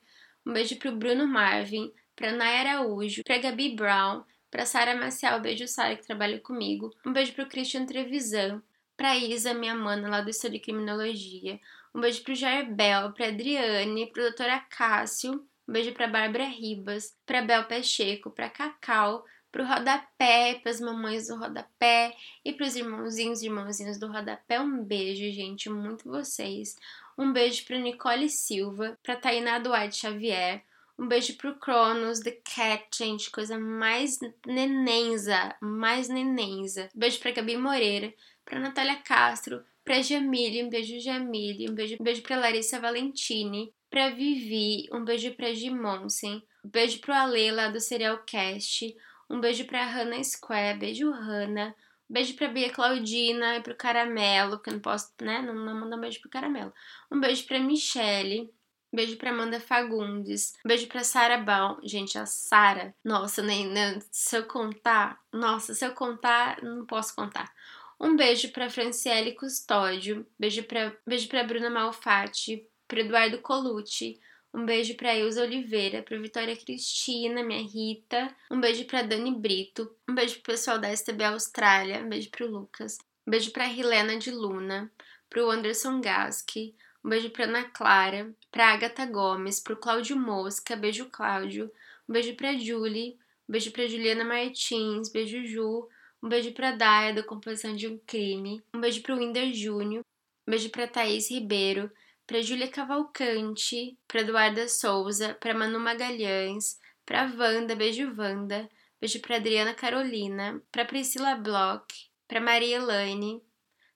Um beijo pro Bruno Marvin, pra Nayara Araújo, pra Gabi Brown, pra Sara Maciel, beijo Sara que trabalha comigo. Um beijo pro Christian Trevisan, pra Isa, minha mana lá do Estudo de Criminologia. Um beijo pro Jair Bel, pra Adriane, pro Dr. Acácio. Um beijo pra Bárbara Ribas, pra Bel Pacheco, pra Cacau, pro rodapé, pras mamães do rodapé e pros irmãozinhos e irmãozinhas do rodapé. Um beijo, gente, muito vocês. Um beijo pro Nicole Silva, pra Tainá Duarte Xavier. Um beijo pro Cronos, The Cat, gente, coisa mais nenenza, mais nenenza. Beijo pra Gabi Moreira, pra Natália Castro, pra Jamile, um beijo Jamile, um beijo, um beijo pra Larissa Valentini, pra Vivi, um beijo pra Gimonsen, um beijo pro Ale lá do Serial Cast, um beijo pra Hannah Square, beijo Hannah, um beijo pra Bia Claudina e pro Caramelo, que eu não posso, né, não, não mandar um beijo pro Caramelo. Um beijo pra Michelle, Beijo pra Amanda Fagundes. Beijo pra Sara Baum. Gente, a Sara. Nossa, nem, nem, se eu contar. Nossa, se eu contar, não posso contar. Um beijo pra Franciele Custódio. Beijo pra, beijo pra Bruna Malfatti. Pro Eduardo Colucci. Um beijo pra Ilza Oliveira, pra Vitória Cristina, minha Rita. Um beijo pra Dani Brito. Um beijo pro pessoal da STB Austrália. Um beijo pro Lucas. Um beijo pra Helena de Luna. Pro Anderson Gaski. Um beijo pra Ana Clara. Pra Agatha Gomes. Pro Cláudio Mosca. Beijo, Cláudio. Um beijo pra Julie. Um beijo pra Juliana Martins. Beijo, Ju. Um beijo pra Daya, da Composição de um Crime. Um beijo pro Winder Júnior. Um beijo pra Thaís Ribeiro para Júlia Cavalcante, para Eduarda Souza, para Manu Magalhães, para Wanda, beijo Wanda, beijo para Adriana Carolina, para Priscila Bloch, para Maria Elaine,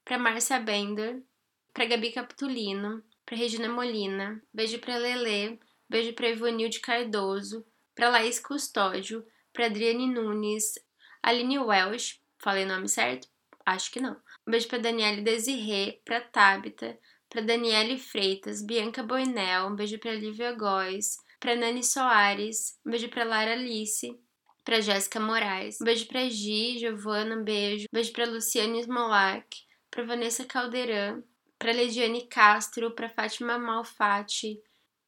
para Márcia Bender, para Gabi Capitulino, para Regina Molina, beijo para Lele, beijo para Ivonilde Cardoso, para Laís Custódio, para Adriane Nunes, Aline Welsh, falei o nome certo? Acho que não. Um beijo para Daniele Desirê, para Tabita, para Daniele Freitas, Bianca Boinel, um beijo para Lívia Góes, para Nani Soares, um beijo para Lara Alice, para Jéssica Moraes, um beijo para Gi, Giovana, um beijo, um beijo para Luciane Smolak, para Vanessa Caldeirão, para Lediane Castro, para Fátima Malfatti,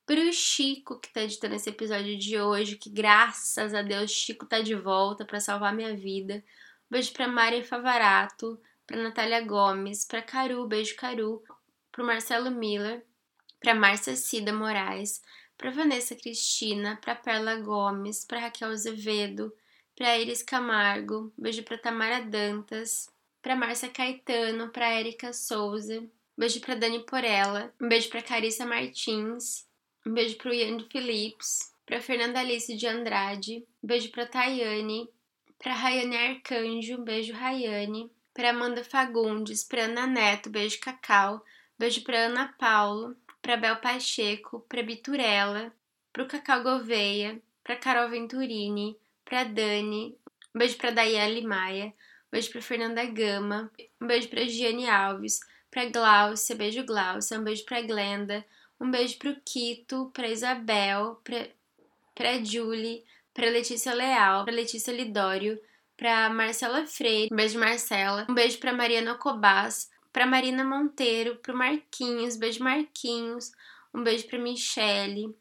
para o Chico que está editando esse episódio de hoje, que graças a Deus Chico tá de volta para salvar minha vida. Um beijo para Mari Favarato, para Natália Gomes, para Caru, beijo Caru, para Marcelo Miller, para Márcia Cida Moraes, para Vanessa Cristina, para Perla Gomes, para Raquel Azevedo, para Iris Camargo, beijo para Tamara Dantas, para Márcia Caetano, para Érica Souza, beijo para Dani Porella, um beijo para Carissa Martins, um beijo para o Ian Phillips, para Fernanda Alice de Andrade, um beijo para Tayane, para Rayane Arcanjo, um beijo Rayane, para Amanda Fagundes, para Ana Neto, beijo Cacau, Beijo para Ana Paulo, para Bel Pacheco, para Biturella, para o Cacau Gouveia, para Carol Venturini, para Dani, um beijo para Daiane Maia, um beijo para Fernanda Gama, um beijo para Giane Alves, para Glaucia, beijo Glaucia, um beijo para Glenda, um beijo para o Quito, para Isabel, para Julie, para Letícia Leal, para Letícia Lidório, para Marcela Freire, um beijo Marcela, um beijo para Mariana Cobás, para Marina Monteiro, pro Marquinhos, beijo Marquinhos, um beijo para Michele.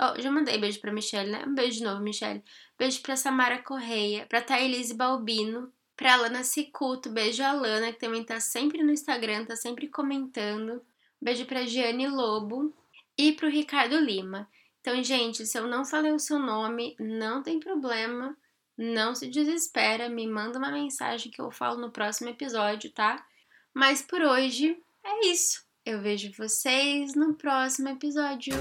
Oh, já mandei beijo para Michele, né? Um beijo de novo, Michele. Beijo para Samara Correia, para Thailise Balbino, para Alana Cicuto, beijo Alana, que também tá sempre no Instagram, tá sempre comentando. Beijo para Giane Lobo e pro Ricardo Lima. Então, gente, se eu não falei o seu nome, não tem problema. Não se desespera, me manda uma mensagem que eu falo no próximo episódio, tá? Mas por hoje é isso. Eu vejo vocês no próximo episódio.